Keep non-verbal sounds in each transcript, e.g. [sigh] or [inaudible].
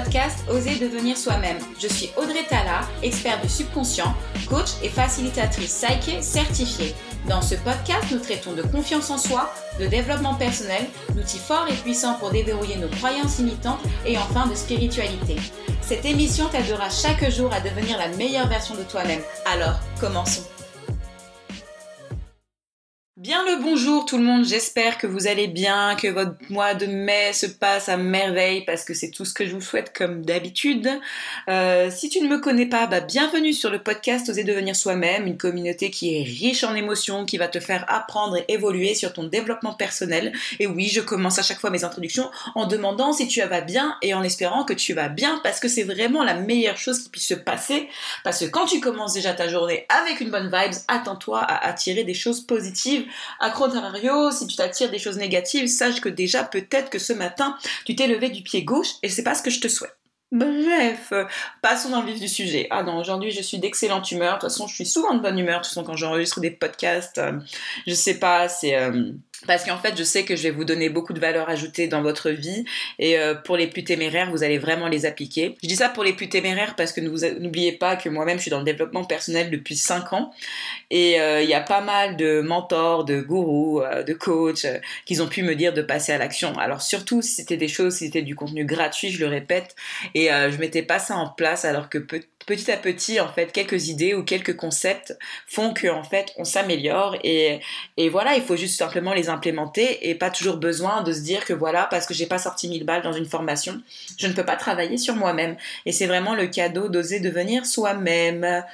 podcast devenir soi-même. Je suis Audrey Tala, experte du subconscient, coach et facilitatrice Psyche certifiée. Dans ce podcast, nous traitons de confiance en soi, de développement personnel, d'outils forts et puissants pour déverrouiller nos croyances limitantes et enfin de spiritualité. Cette émission t'aidera chaque jour à devenir la meilleure version de toi-même. Alors, commençons. Bien le bonjour tout le monde, j'espère que vous allez bien, que votre mois de mai se passe à merveille parce que c'est tout ce que je vous souhaite comme d'habitude. Euh, si tu ne me connais pas, bah, bienvenue sur le podcast Oser devenir soi-même, une communauté qui est riche en émotions, qui va te faire apprendre et évoluer sur ton développement personnel. Et oui, je commence à chaque fois mes introductions en demandant si tu vas bien et en espérant que tu vas bien parce que c'est vraiment la meilleure chose qui puisse se passer parce que quand tu commences déjà ta journée avec une bonne vibes, attends-toi à attirer des choses positives contrario, si tu t'attires des choses négatives, sache que déjà peut-être que ce matin, tu t'es levé du pied gauche et c'est pas ce que je te souhaite. Bref, passons dans le vif du sujet. Ah non, aujourd'hui je suis d'excellente humeur. De toute façon, je suis souvent de bonne humeur. De toute façon, quand j'enregistre des podcasts, euh, je sais pas, c'est euh, parce qu'en fait, je sais que je vais vous donner beaucoup de valeur ajoutée dans votre vie et euh, pour les plus téméraires, vous allez vraiment les appliquer. Je dis ça pour les plus téméraires parce que n'oubliez pas que moi-même, je suis dans le développement personnel depuis 5 ans et euh, il y a pas mal de mentors, de gourous, euh, de coachs qui ont pu me dire de passer à l'action. Alors surtout si c'était des choses, si c'était du contenu gratuit, je le répète, et je mettais pas ça en place alors que petit à petit, en fait, quelques idées ou quelques concepts font que en fait, on s'améliore et, et voilà, il faut juste simplement les implémenter et pas toujours besoin de se dire que voilà, parce que j'ai pas sorti 1000 balles dans une formation, je ne peux pas travailler sur moi-même. Et c'est vraiment le cadeau d'oser devenir soi-même.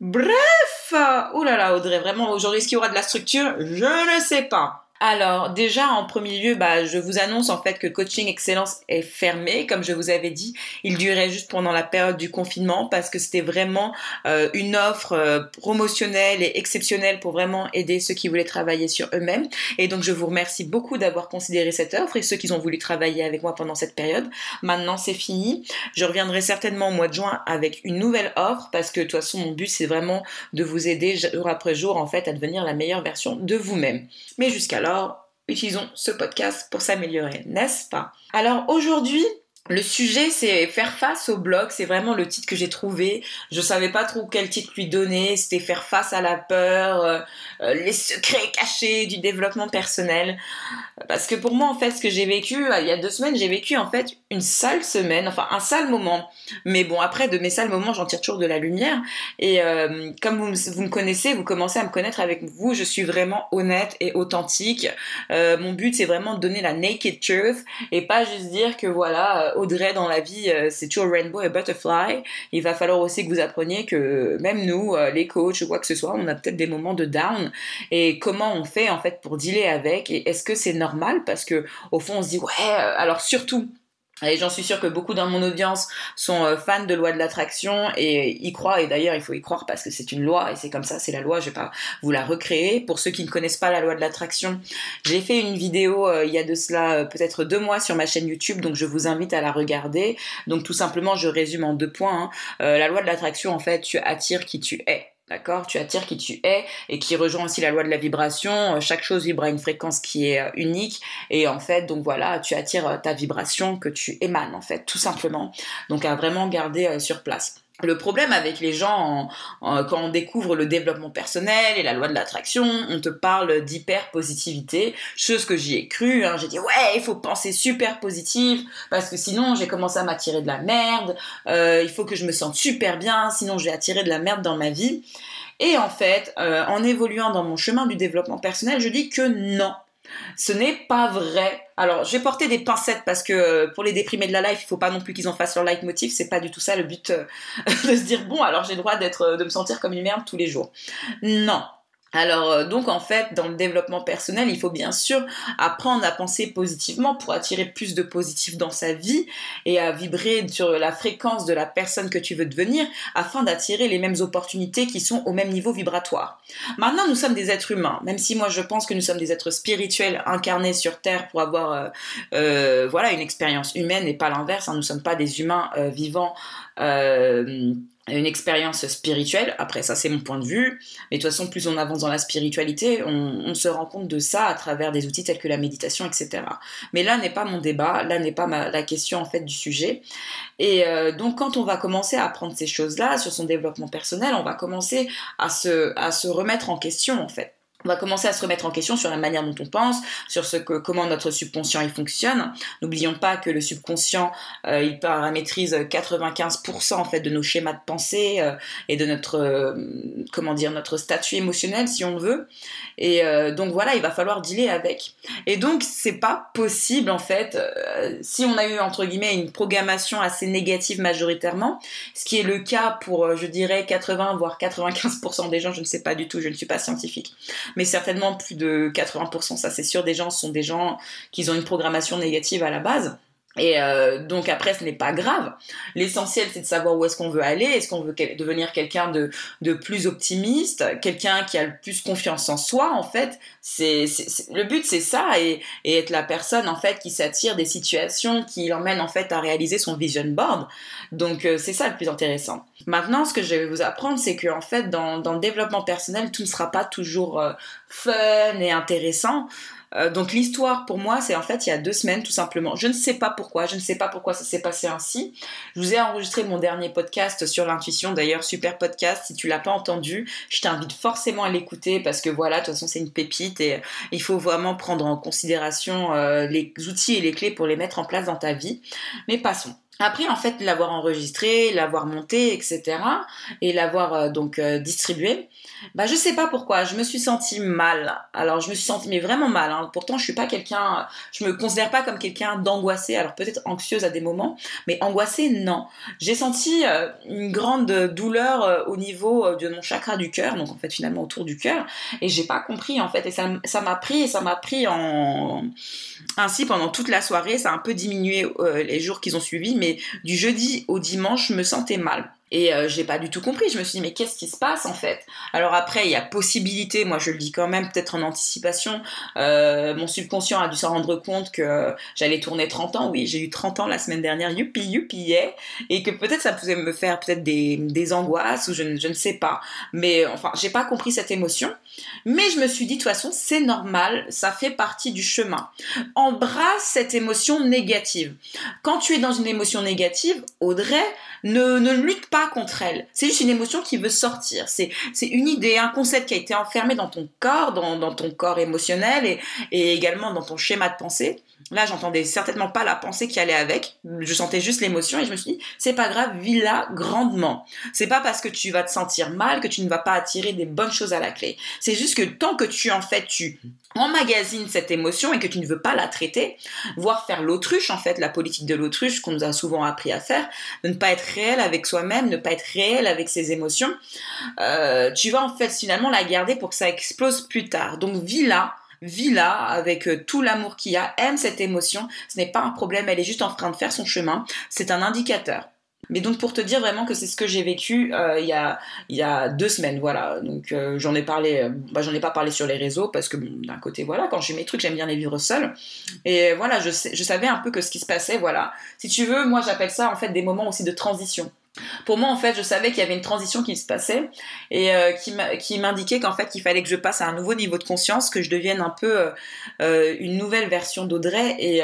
Bref, oh Audrey, vraiment aujourd'hui, est-ce qu'il y aura de la structure? Je ne sais pas. Alors déjà en premier lieu, bah, je vous annonce en fait que Coaching Excellence est fermé, comme je vous avais dit. Il durait juste pendant la période du confinement parce que c'était vraiment euh, une offre euh, promotionnelle et exceptionnelle pour vraiment aider ceux qui voulaient travailler sur eux-mêmes. Et donc je vous remercie beaucoup d'avoir considéré cette offre et ceux qui ont voulu travailler avec moi pendant cette période. Maintenant c'est fini. Je reviendrai certainement au mois de juin avec une nouvelle offre parce que de toute façon mon but c'est vraiment de vous aider jour après jour en fait à devenir la meilleure version de vous-même. Mais jusqu'alors utilisons ce podcast pour s'améliorer, n'est-ce pas? Alors aujourd'hui, le sujet, c'est faire face au blog. C'est vraiment le titre que j'ai trouvé. Je savais pas trop quel titre lui donner. C'était faire face à la peur, euh, euh, les secrets cachés du développement personnel. Parce que pour moi, en fait, ce que j'ai vécu euh, il y a deux semaines, j'ai vécu en fait une sale semaine, enfin un sale moment. Mais bon, après de mes sales moments, j'en tire toujours de la lumière. Et comme vous, me connaissez, vous commencez à me connaître avec vous, je suis vraiment honnête et authentique. mon but, c'est vraiment de donner la naked truth et pas juste dire que voilà Audrey dans la vie, euh, c'est toujours rainbow et butterfly. Il va falloir aussi que vous appreniez que même nous, euh, les coachs ou quoi que ce soit, on a peut-être des moments de down. Et comment on fait en fait pour dealer avec? Et est-ce que c'est normal? Parce que au fond, on se dit ouais. Euh, alors surtout et j'en suis sûre que beaucoup dans mon audience sont euh, fans de loi de l'attraction et y croient. Et d'ailleurs, il faut y croire parce que c'est une loi et c'est comme ça, c'est la loi. Je vais pas vous la recréer. Pour ceux qui ne connaissent pas la loi de l'attraction, j'ai fait une vidéo euh, il y a de cela euh, peut-être deux mois sur ma chaîne YouTube, donc je vous invite à la regarder. Donc tout simplement, je résume en deux points. Hein. la loi de l'attraction, en fait, tu attires qui tu es. D'accord? Tu attires qui tu es et qui rejoint aussi la loi de la vibration. Euh, chaque chose vibre à une fréquence qui est euh, unique et en fait, donc voilà, tu attires euh, ta vibration que tu émanes en fait, tout simplement. Donc à vraiment garder sur place. Le problème avec les gens, quand on découvre le développement personnel et la loi de l'attraction, on te parle d'hyper positivité, chose que j'y ai cru. Hein. J'ai dit ouais, il faut penser super positif parce que sinon j'ai commencé à m'attirer de la merde. Euh, il faut que je me sente super bien, sinon je vais attirer de la merde dans ma vie. Et en fait, euh, en évoluant dans mon chemin du développement personnel, je dis que non. Ce n'est pas vrai. Alors, je vais porter des pincettes parce que euh, pour les déprimés de la life, il faut pas non plus qu'ils en fassent leur leitmotiv. C'est pas du tout ça le but euh, [laughs] de se dire bon, alors j'ai le droit d'être, euh, de me sentir comme une merde tous les jours. Non, alors euh, donc en fait dans le développement personnel il faut bien sûr apprendre à penser positivement pour attirer plus de positif dans sa vie et à vibrer sur la fréquence de la personne que tu veux devenir afin d'attirer les mêmes opportunités qui sont au même niveau vibratoire. Maintenant nous sommes des êtres humains même si moi je pense que nous sommes des êtres spirituels incarnés sur terre pour avoir euh, euh, voilà une expérience humaine et pas l'inverse hein. nous ne sommes pas des humains vivants une expérience spirituelle. Après, ça, c'est mon point de vue. Mais de toute façon, plus on avance dans la spiritualité, on, se rend compte de ça à travers des outils tels que la méditation, etc. Mais là n'est pas mon débat, là n'est pas la question en fait du sujet. Et euh, donc, quand on va commencer à apprendre ces choses-là sur son développement personnel, on va commencer à se, à se remettre en question en fait on va commencer à se remettre en question sur la manière dont on pense, sur ce que, comment notre subconscient il fonctionne. N'oublions pas que le subconscient euh, il paramétrise 95% en fait de nos schémas de pensée euh, et de notre euh, comment dire notre statut émotionnel si on veut. Et donc voilà, il va falloir dealer avec. Et donc c'est pas possible en fait si on a eu entre guillemets une programmation assez négative majoritairement, ce qui est le cas pour je dirais 80 voire 95% des gens, je ne sais pas du tout, je ne suis pas scientifique mais certainement plus de 80%, ça c'est sûr, des gens sont des gens qui ont une programmation négative à la base. Et euh, donc après, ce n'est pas grave. L'essentiel, c'est de savoir où est-ce qu'on veut aller. Est-ce qu'on veut devenir quelqu'un de, de plus optimiste, quelqu'un qui a le plus confiance en soi, en fait? C'est, le but, c'est ça, et, être la personne, en fait, qui s'attire des situations qui l'emmènent, en fait, à réaliser son vision board. Donc euh, c'est ça le plus intéressant. Maintenant, ce que je vais vous apprendre, c'est que, en fait, dans, dans le développement personnel, tout ne sera pas toujours euh, fun et intéressant. Euh, donc l'histoire pour moi, c'est en fait il y a deux semaines tout simplement. Je ne sais pas pourquoi, je ne sais pas pourquoi ça s'est passé ainsi. Je vous ai enregistré mon dernier podcast sur l'intuition, d'ailleurs super podcast. Si tu l'as pas entendu, je t'invite forcément à l'écouter parce que voilà, de toute façon c'est une pépite et il faut vraiment prendre en considération euh, les outils et les clés pour les mettre en place dans ta vie. Mais passons. Après, en fait, l'avoir enregistré, l'avoir monté, etc., et l'avoir euh, donc euh, distribué, bah je sais pas pourquoi, je me suis sentie mal. Alors je me suis sentie mais vraiment mal. Hein. Pourtant, je suis pas quelqu'un, je me considère pas comme quelqu'un d'angoissé. Alors peut-être anxieuse à des moments, mais angoissée non. J'ai senti euh, une grande douleur au niveau de mon chakra du cœur, donc en fait finalement autour du cœur, et j'ai pas compris en fait. Et ça, m'a pris, ça m'a pris en ainsi pendant toute la soirée. Ça a un peu diminué les jours qui ont suivi, mais du jeudi au dimanche, je me sentais mal. Et euh, j'ai pas du tout compris. Je me suis dit, mais qu'est-ce qui se passe en fait? Alors après, il y a possibilité, moi je le dis quand même, peut-être en anticipation. Euh, mon subconscient a dû s'en rendre compte que j'allais tourner 30 ans. Oui, j'ai eu 30 ans la semaine dernière, youpi, youpi. Et que peut-être ça pouvait me faire peut-être des, des angoisses ou je, je ne sais pas. Mais enfin, j'ai pas compris cette émotion. Mais je me suis dit, de toute façon, c'est normal, ça fait partie du chemin. Embrasse cette émotion négative. Quand tu es dans une émotion négative, Audrey, ne, ne lutte pas contre elle. C'est juste une émotion qui veut sortir. C'est, une idée, un concept qui a été enfermé dans ton corps, dans, dans ton corps émotionnel et également dans ton schéma de pensée. Là, j'entendais certainement pas la pensée qui allait avec. Je sentais juste l'émotion et je me suis dit, c'est pas grave, vis-la grandement. C'est pas parce que tu vas te sentir mal que tu ne vas pas attirer des bonnes choses à la clé. C'est juste que tant que tu, en fait, tu emmagasines cette émotion et que tu ne veux pas la traiter, voire faire l'autruche, en fait, la politique de l'autruche qu'on nous a souvent appris à faire, de ne pas être réel avec soi-même, ne pas être réel avec ses émotions, euh, tu vas en fait finalement la garder pour que ça explose plus tard. Donc vis-la, vis-la avec euh, tout l'amour qu'il y a, aime cette émotion, ce n'est pas un problème, elle est juste en train de faire son chemin, c'est un indicateur. Mais donc pour te dire vraiment que c'est ce que j'ai vécu euh, il, y a, il y a deux semaines, voilà. Donc euh, j'en ai parlé, bah, j'en ai pas parlé sur les réseaux parce que d'un côté voilà, quand j'ai mes trucs j'aime bien les vivre seul. Et voilà, je, je savais un peu que ce qui se passait, voilà. Si tu veux, moi j'appelle ça en fait des moments aussi de transition. Pour moi, en fait, je savais qu'il y avait une transition qui se passait et euh, qui m'indiquait qu'en fait, il fallait que je passe à un nouveau niveau de conscience, que je devienne un peu euh, euh, une nouvelle version d'Audrey et,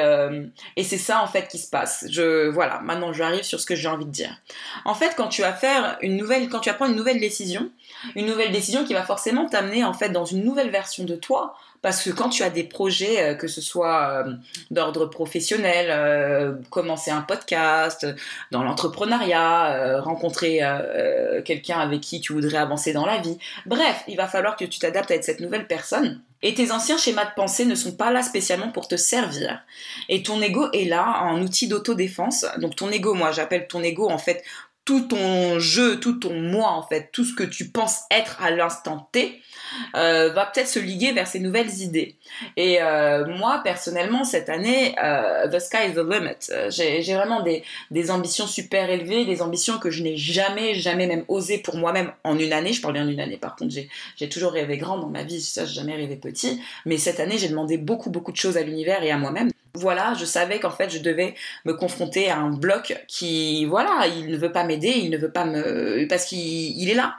et c'est ça en fait qui se passe. Je voilà, maintenant j'arrive sur ce que j'ai envie de dire. En fait, quand tu vas faire une nouvelle, quand tu vas prendre une nouvelle décision, une nouvelle décision qui va forcément t'amener en fait dans une nouvelle version de toi, parce que quand tu as des projets, euh, que ce soit euh, d'ordre professionnel, euh, commencer un podcast, dans l'entrepreneuriat, rencontrer quelqu'un avec qui tu voudrais avancer dans la vie, bref, il va falloir que tu t'adaptes à être cette nouvelle personne. Et tes anciens schémas de pensée ne sont pas là spécialement pour te servir. Et ton ego est là en outil d'autodéfense. Donc ton ego, moi j'appelle ton ego en fait tout ton jeu, tout ton moi en fait, tout ce que tu penses être à l'instant T, euh, va peut-être se liguer vers ces nouvelles idées. Et euh, moi personnellement cette année, euh, the sky is the limit. J'ai vraiment des, des, ambitions super élevées, des ambitions que je n'ai jamais, jamais même osé pour moi-même en une année. Je parle bien d'une année. Par contre, j'ai toujours rêvé grand dans ma vie, ça j'ai jamais rêvé petit. Mais cette année, j'ai demandé beaucoup, beaucoup de choses à l'univers et à moi-même. Voilà, je savais qu'en fait je devais me confronter à un bloc qui, voilà, il ne veut pas m'aider, il ne veut pas me, parce qu'il est là.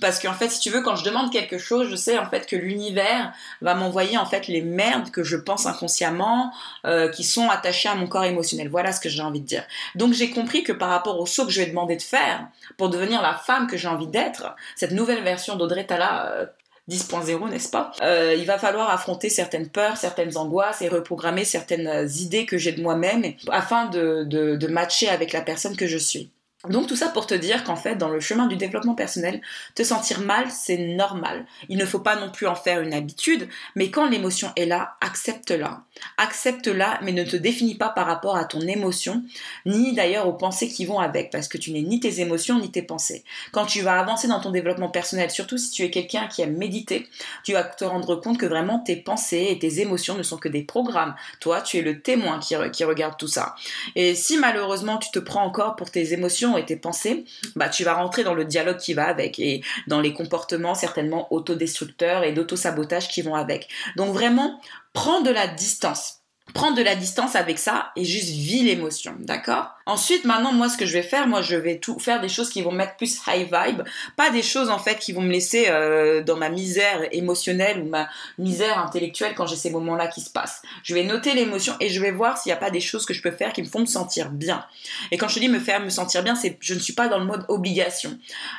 Parce qu'en fait, si tu veux, quand je demande quelque chose, je sais en fait que l'univers va m'envoyer en fait les merdes que je pense inconsciemment, euh, qui sont attachées à mon corps émotionnel. Voilà ce que j'ai envie de dire. Donc j'ai compris que par rapport au saut que je vais demander de faire pour devenir la femme que j'ai envie d'être, cette nouvelle version d'Audrey Tala 10.0, euh, n'est-ce pas? Euh, Il va falloir affronter certaines peurs, certaines angoisses et reprogrammer certaines idées que j'ai de moi-même afin de, de matcher avec la personne que je suis. Donc tout ça pour te dire qu'en fait, dans le chemin du développement personnel, te sentir mal, c'est normal. Il ne faut pas non plus en faire une habitude, mais quand l'émotion est là, accepte-la. Accepte-la, mais ne te définis pas par rapport à ton émotion, ni d'ailleurs aux pensées qui vont avec, parce que tu n'es ni tes émotions, ni tes pensées. Quand tu vas avancer dans ton développement personnel, surtout si tu es quelqu'un qui aime méditer, tu vas te rendre compte que vraiment tes pensées et tes émotions ne sont que des programmes. Toi, tu es le témoin qui, qui regarde tout ça. Et si malheureusement tu te prends encore pour tes émotions, et tes pensées, bah, tu vas rentrer dans le dialogue qui va avec et dans les comportements certainement autodestructeurs et d'auto-sabotage qui vont avec. Donc vraiment, prends de la distance prendre de la distance avec ça et juste vis l'émotion, d'accord? Ensuite, maintenant, moi, ce que je vais faire, moi, je vais tout faire des choses qui vont mettre plus high vibe, pas des choses en fait qui vont me laisser euh, dans ma misère émotionnelle ou ma misère intellectuelle quand j'ai ces moments-là qui se passent. Je vais noter l'émotion et je vais voir s'il n'y a pas des choses que je peux faire qui me font me sentir bien. Et quand je dis me faire me sentir bien, c'est je ne suis pas dans le mode obligation.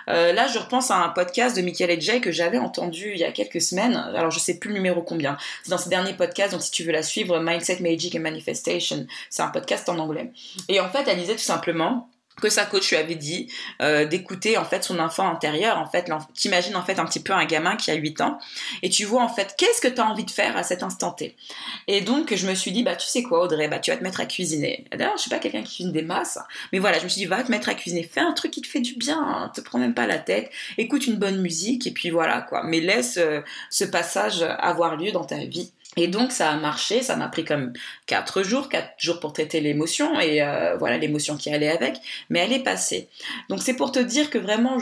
Euh, là, je repense à un podcast de Michael et Jay que j'avais entendu il y a quelques semaines. Alors, je sais plus le numéro combien. C'est dans ces derniers podcasts. Donc, si tu veux la suivre, Mindset Magic and Manifestation. C'est un podcast en anglais. Et en fait, disait tout simplement que sa coach lui avait dit euh, d'écouter en fait son enfant intérieur en fait t'imagines en fait un petit peu un gamin qui a 8 ans et tu vois en fait qu'est-ce que tu as envie de faire à cet instant T? Et donc je me suis dit bah tu sais quoi Audrey bah tu vas te mettre à cuisiner. D'ailleurs je suis pas quelqu'un qui cuisine des masses mais voilà je me suis dit va te mettre à cuisiner fais un truc qui te fait du bien hein, te prends même pas la tête écoute une bonne musique et puis voilà quoi. Mais laisse euh, ce passage avoir lieu dans ta vie et donc ça a marché, ça m'a pris comme 4 jours, 4 jours pour traiter l'émotion et euh, voilà l'émotion qui allait avec, mais elle est passée. Donc c'est pour te dire que vraiment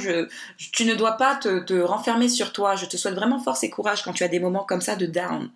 tu ne dois pas te, te, renfermer sur toi. Je te souhaite vraiment force et courage quand tu as des moments comme ça de down.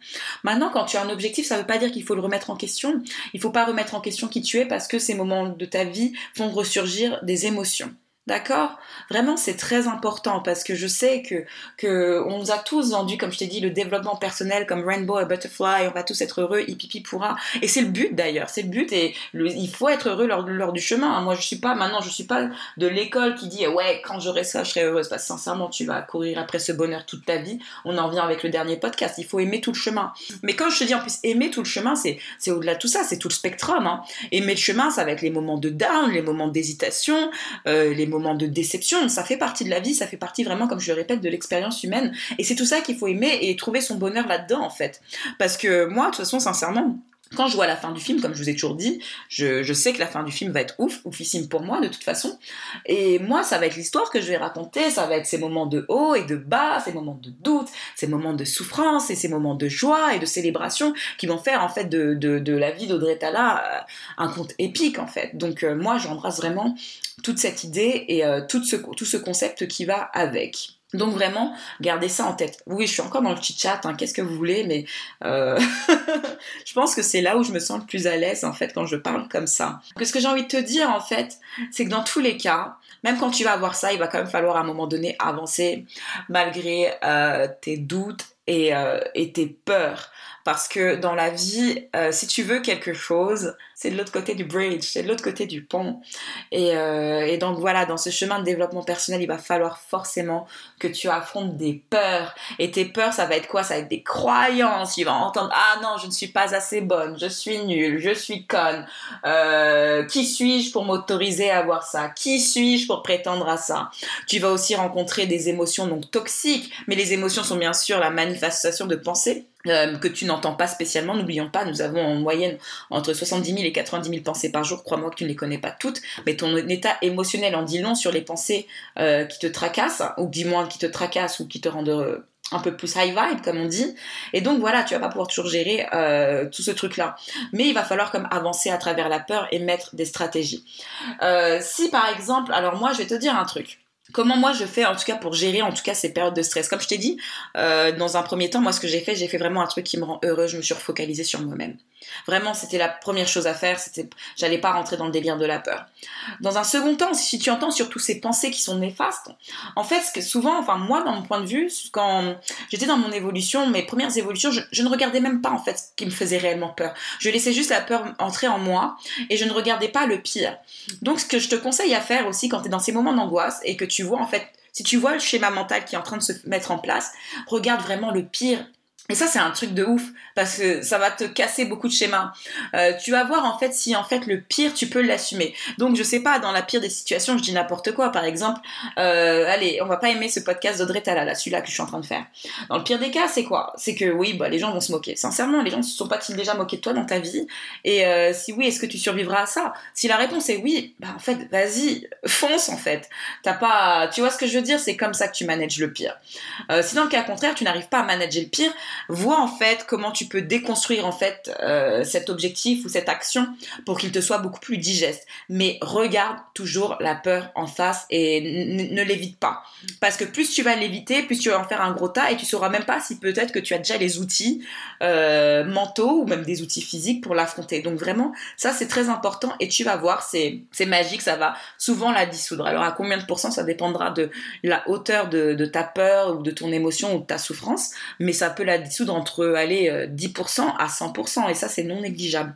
Maintenant quand tu as un objectif, ça ne veut pas dire qu'il faut le remettre en question. Il ne faut pas remettre en question qui tu es parce que ces moments de ta vie font ressurgir des émotions. D'accord? Vraiment, c'est très important parce que je sais que, que on nous a tous vendu, comme je t'ai dit, le développement personnel comme Rainbow et Butterfly, on va tous être heureux, hippie pourra. Et c'est le but d'ailleurs, c'est le but et il faut être heureux lors, lors du chemin. Moi, je suis pas, maintenant, je suis pas de l'école qui dit, ouais, quand j'aurai ça, je serai heureuse. Parce sincèrement, tu vas courir après ce bonheur toute ta vie. On en vient avec le dernier podcast. Il faut aimer tout le chemin. Mais quand je te dis en plus aimer tout le chemin, c'est, c'est au-delà de tout ça, c'est tout le spectrum. Hein. Aimer le chemin, ça va être les moments de down, les moments d'hésitation, euh, les moments moments de déception, ça fait partie de la vie, ça fait partie vraiment, comme je le répète, de l'expérience humaine. Et c'est tout ça qu'il faut aimer et trouver son bonheur là-dedans, en fait. Parce que moi, de toute façon, sincèrement, quand je vois la fin du film, comme je vous ai toujours dit, je, sais que la fin du film va être ouf, oufissime pour moi de toute façon. Et moi, ça va être l'histoire que je vais raconter, ça va être ces moments de haut et de bas, ces moments de doute, ces moments de souffrance et ces moments de joie et de célébration qui vont faire en fait de, la vie d'Audrey Tala euh, un conte épique en fait. Donc euh, moi, j'embrasse vraiment toute cette idée et euh, tout, ce, tout ce concept qui va avec. Donc vraiment, gardez ça en tête. Oui, je suis encore dans le chit chat, hein, qu'est-ce que vous voulez, mais euh, [laughs] je pense que c'est là où je me sens le plus à l'aise en fait quand je parle comme ça. ce que j'ai envie de te dire en fait, c'est que dans tous les cas, même quand tu vas avoir ça, il va quand même falloir à un moment donné avancer malgré euh, tes doutes et, et tes peurs. Parce que dans la vie, euh, si tu veux quelque chose, c'est de l'autre côté du bridge, c'est de l'autre côté du pont. Et, euh, et, donc voilà, dans ce chemin de développement personnel, il va falloir forcément que tu affrontes des peurs. Et tes peurs, ça va être quoi? Ça va être des croyances. Tu vas entendre Ah non, je ne suis pas assez bonne, je suis nulle, je suis conne. Euh, qui suis-je pour m'autoriser à avoir ça? Qui suis-je pour prétendre à ça Tu vas aussi rencontrer des émotions donc toxiques, mais les émotions sont bien sûr la manifestation de pensées euh, que tu n'entends pas spécialement. N'oublions pas, nous avons en moyenne entre 70 000 et 90 000 pensées par jour. Crois-moi que tu ne les connais pas toutes, mais ton état émotionnel en dit long sur les pensées euh, qui te tracassent, ou du moins qui te tracassent ou qui te rendent euh, un peu plus high vibe comme on dit et donc voilà tu vas pas pouvoir toujours gérer tout ce truc là mais il va falloir comme avancer à travers la peur et mettre des stratégies si par exemple alors moi je vais te dire un truc comment moi je fais en tout cas pour gérer en tout cas ces périodes de stress? Comme je t'ai dit, euh, dans un premier temps, moi ce que j'ai fait, j'ai fait vraiment un truc qui me rend heureux, je me suis refocalisée sur moi-même. Vraiment, c'était la première chose à faire. C'était, j'allais pas rentrer dans le délire de la peur. Dans un second temps, si tu entends surtout ces pensées qui sont néfastes, en fait, ce que souvent, enfin moi, dans mon point de vue, quand j'étais dans mon évolution, mes premières évolutions, je, je, ne regardais même pas en fait ce qui me faisait réellement peur. Je laissais juste la peur entrer en moi et je ne regardais pas le pire. Donc, ce que je te conseille à faire aussi quand tu es dans ces moments d'angoisse et que tu vois en fait si tu vois le schéma mental qui est en train de se mettre en place, regarde vraiment le pire et ça, c'est un truc de ouf parce que ça va te casser beaucoup de schémas. Euh, tu vas voir en fait si en fait le pire, tu peux l'assumer. Donc je sais pas, dans la pire des situations, je dis n'importe quoi. Par exemple, euh, allez, on va pas aimer ce podcast d'Audrey Talala, celui-là que je suis en train de faire. Dans le pire des cas, c'est quoi? C'est que oui, bah les gens vont se moquer. Sincèrement, les gens se sont pas-ils déjà moqués de toi dans ta vie? Et euh, si oui, est-ce que tu survivras à ça? Si la réponse est oui, bah en fait, vas-y, fonce en fait. T'as pas, tu vois ce que je veux dire? C'est comme ça que tu manages le pire. Si dans le cas contraire, tu n'arrives pas à manager le pire vois en fait comment tu peux déconstruire en fait euh, cet objectif ou cette action pour qu'il te soit beaucoup plus digeste. Mais regarde toujours la peur en face et ne l'évite pas. Parce que plus tu vas l'éviter, plus tu vas en faire un gros tas et tu sauras même pas si peut-être que tu as déjà les outils euh, mentaux ou même des outils physiques pour l'affronter. Donc vraiment, ça c'est très important et tu vas voir, c'est magique, ça va souvent la dissoudre. Alors à combien de pourcents, ça dépendra de la hauteur de, ta peur ou de ton émotion ou de ta souffrance, mais ça peut la dissoudre entre aller 10% euh, à 100% et ça c'est non négligeable.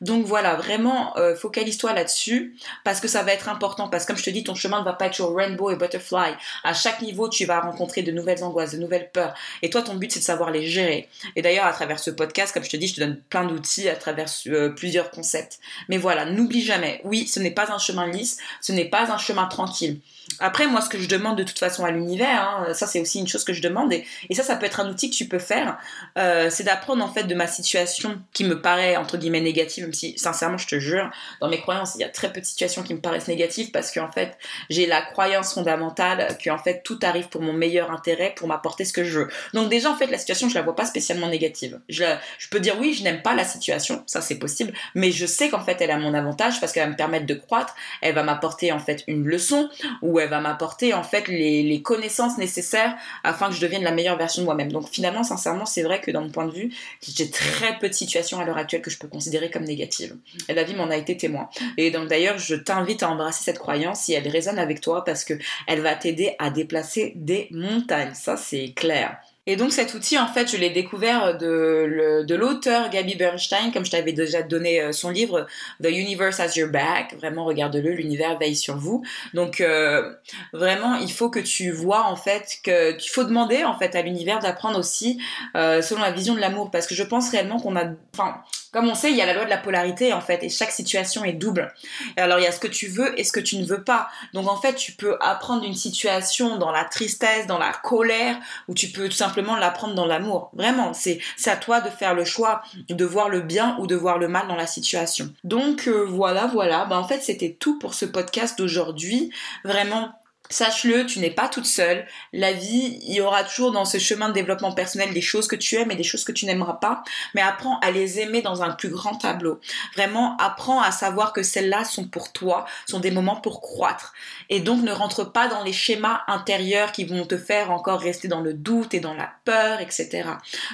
Donc voilà, vraiment euh, focalise-toi là-dessus parce que ça va être important parce que comme je te dis ton chemin ne va pas être sur rainbow et butterfly. À chaque niveau, tu vas rencontrer de nouvelles angoisses, de nouvelles peurs et toi ton but c'est de savoir les gérer. Et d'ailleurs à travers ce podcast, comme je te dis, je te donne plein d'outils à travers euh, plusieurs concepts. Mais voilà, n'oublie jamais, oui, ce n'est pas un chemin lisse, ce n'est pas un chemin tranquille. Après, moi, ce que je demande de toute façon à l'univers, hein, ça c'est aussi une chose que je demande, et, ça, ça peut être un outil que tu peux faire, euh, c'est d'apprendre en fait de ma situation qui me paraît entre guillemets négative, même si sincèrement, je te jure, dans mes croyances, il y a très peu de situations qui me paraissent négatives parce qu'en fait, j'ai la croyance fondamentale que en fait tout arrive pour mon meilleur intérêt, pour m'apporter ce que je veux. Donc déjà, en fait, la situation, je la vois pas spécialement négative. Je, je peux dire oui, je n'aime pas la situation, ça c'est possible, mais je sais qu'en fait, elle a mon avantage parce qu'elle va me permettre de croître, elle va m'apporter en fait une leçon ou elle va m'apporter en fait les, connaissances nécessaires afin que je devienne la meilleure version de moi-même. Donc finalement, sincèrement, c'est vrai que dans mon point de vue, j'ai très peu de situations à l'heure actuelle que je peux considérer comme négatives. Et la vie m'en a été témoin. Et donc d'ailleurs, je t'invite à embrasser cette croyance si elle résonne avec toi parce que elle va t'aider à déplacer des montagnes. Ça, c'est clair. Et donc cet outil, en fait, je l'ai découvert de, l'auteur Gabby Bernstein, comme je t'avais déjà donné euh, son livre The Universe Has Your Back. Vraiment, regarde-le, l'univers veille sur vous. Donc euh, vraiment, il faut que tu vois en fait que qu'il faut demander en fait à l'univers d'apprendre aussi euh, selon la vision de l'amour, parce que je pense réellement qu'on a, enfin comme on sait, il y a la loi de la polarité en fait, et chaque situation est double. alors il y a ce que tu veux et ce que tu ne veux pas. Donc en fait, tu peux apprendre une situation dans la tristesse, dans la colère, ou tu peux tout simplement l'apprendre dans l'amour. Vraiment, c'est à toi de faire le choix de voir le bien ou de voir le mal dans la situation. Donc euh, voilà, voilà. Ben, en fait, c'était tout pour ce podcast d'aujourd'hui. Vraiment, Sache-le, tu n'es pas toute seule. La vie, il y aura toujours dans ce chemin de développement personnel des choses que tu aimes et des choses que tu n'aimeras pas, mais apprends à les aimer dans un plus grand tableau. Vraiment, apprends à savoir que celles-là sont pour toi, sont des moments pour croître. Et donc, ne rentre pas dans les schémas intérieurs qui vont te faire encore rester dans le doute et dans la peur, etc.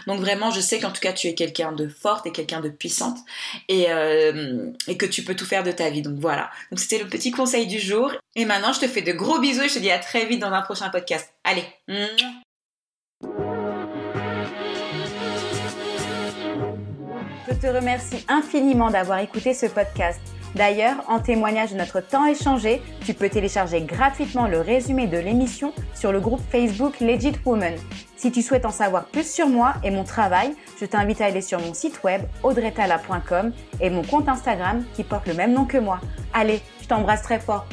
Donc vraiment, je sais qu'en tout cas, tu es quelqu'un de forte et quelqu'un de puissante et, euh, et que tu peux tout faire de ta vie. Donc voilà. Donc c'était le petit conseil du jour. Et maintenant, je te fais de gros je te dis à très vite dans un prochain podcast. Allez. Je te remercie infiniment d'avoir écouté ce podcast. D'ailleurs, en témoignage de notre temps échangé, tu peux télécharger gratuitement le résumé de l'émission sur le groupe Facebook Legit Woman. Si tu souhaites en savoir plus sur moi et mon travail, je t'invite à aller sur mon site web audretala.com et mon compte Instagram qui porte le même nom que moi. Allez, je t'embrasse très fort.